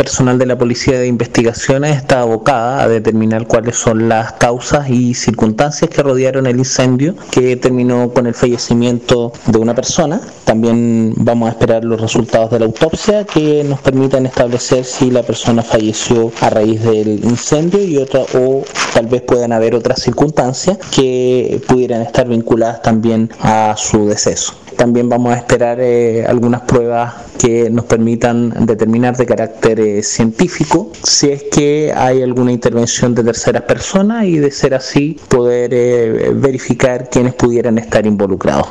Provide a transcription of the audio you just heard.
personal de la Policía de Investigaciones está abocada a determinar cuáles son las causas y circunstancias que rodearon el incendio que terminó con el fallecimiento de una persona. También vamos a esperar los resultados de la autopsia que nos permitan establecer si la persona falleció a raíz del incendio y otra o tal vez puedan haber otras circunstancias que pudieran estar vinculadas también a su deceso. También vamos a esperar eh, algunas pruebas que nos permitan determinar de carácter eh, científico si es que hay alguna intervención de terceras personas y de ser así poder eh, verificar quiénes pudieran estar involucrados.